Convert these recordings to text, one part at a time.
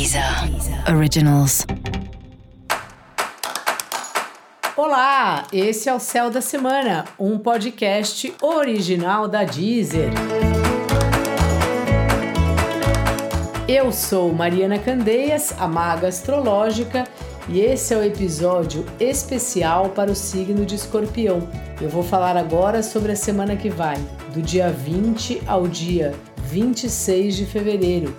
Deezer Originals. Olá, esse é o Céu da Semana, um podcast original da Deezer. Eu sou Mariana Candeias, a maga astrológica, e esse é o episódio especial para o signo de Escorpião. Eu vou falar agora sobre a semana que vai, do dia 20 ao dia 26 de fevereiro.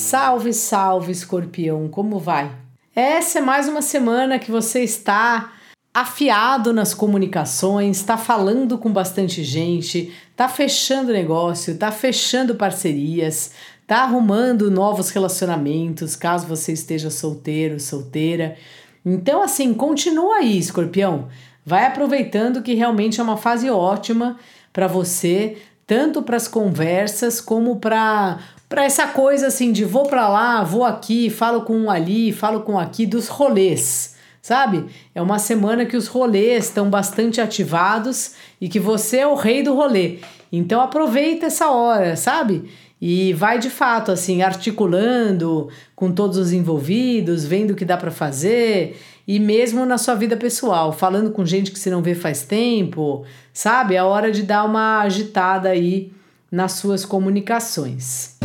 Salve, salve, Escorpião, como vai? Essa é mais uma semana que você está afiado nas comunicações, está falando com bastante gente, está fechando negócio, está fechando parcerias, está arrumando novos relacionamentos, caso você esteja solteiro, solteira. Então, assim, continua aí, escorpião. Vai aproveitando que realmente é uma fase ótima para você, tanto para as conversas como para para essa coisa assim de vou para lá, vou aqui, falo com um ali, falo com aqui dos rolês sabe? É uma semana que os rolês estão bastante ativados e que você é o rei do rolê. Então aproveita essa hora, sabe? E vai de fato assim articulando com todos os envolvidos, vendo o que dá para fazer e mesmo na sua vida pessoal, falando com gente que você não vê faz tempo, sabe? É hora de dar uma agitada aí nas suas comunicações.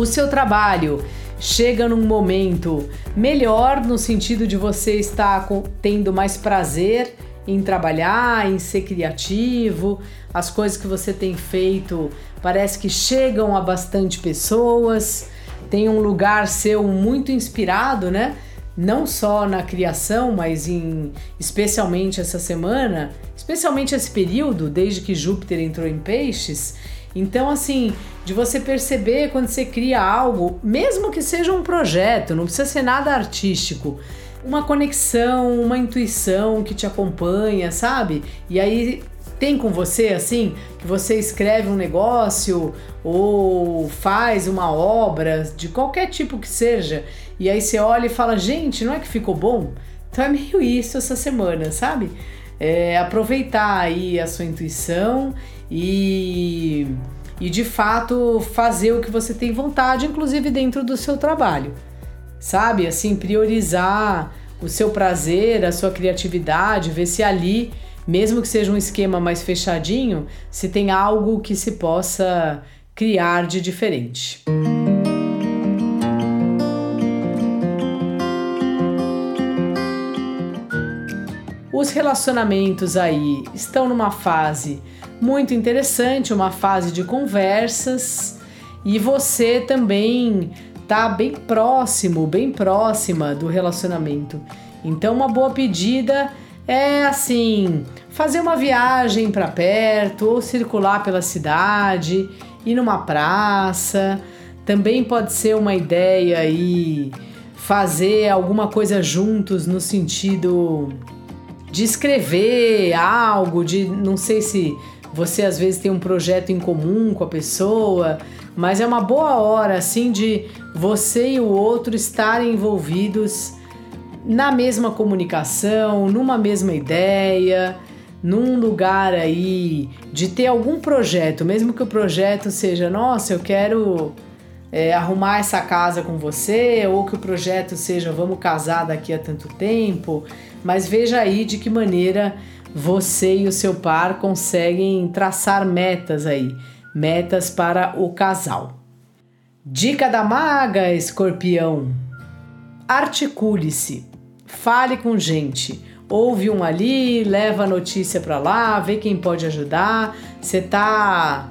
o seu trabalho chega num momento melhor no sentido de você estar tendo mais prazer em trabalhar, em ser criativo, as coisas que você tem feito parece que chegam a bastante pessoas, tem um lugar seu muito inspirado, né? Não só na criação, mas em especialmente essa semana, especialmente esse período, desde que Júpiter entrou em Peixes, então, assim, de você perceber quando você cria algo, mesmo que seja um projeto, não precisa ser nada artístico, uma conexão, uma intuição que te acompanha, sabe? E aí tem com você assim, que você escreve um negócio ou faz uma obra de qualquer tipo que seja, e aí você olha e fala: gente, não é que ficou bom? Então é meio isso essa semana, sabe? É aproveitar aí a sua intuição e, e de fato fazer o que você tem vontade, inclusive dentro do seu trabalho. Sabe? Assim, priorizar o seu prazer, a sua criatividade, ver se ali, mesmo que seja um esquema mais fechadinho, se tem algo que se possa criar de diferente. Os relacionamentos aí estão numa fase muito interessante, uma fase de conversas e você também tá bem próximo, bem próxima do relacionamento. Então, uma boa pedida é assim, fazer uma viagem para perto ou circular pela cidade, ir numa praça. Também pode ser uma ideia aí fazer alguma coisa juntos no sentido de escrever algo, de não sei se você às vezes tem um projeto em comum com a pessoa, mas é uma boa hora assim de você e o outro estarem envolvidos na mesma comunicação, numa mesma ideia, num lugar aí de ter algum projeto, mesmo que o projeto seja, nossa, eu quero é, arrumar essa casa com você, ou que o projeto seja, vamos casar daqui a tanto tempo, mas veja aí de que maneira você e o seu par conseguem traçar metas aí, metas para o casal. Dica da maga, escorpião: articule-se, fale com gente. Ouve um ali, leva a notícia para lá, vê quem pode ajudar. Você tá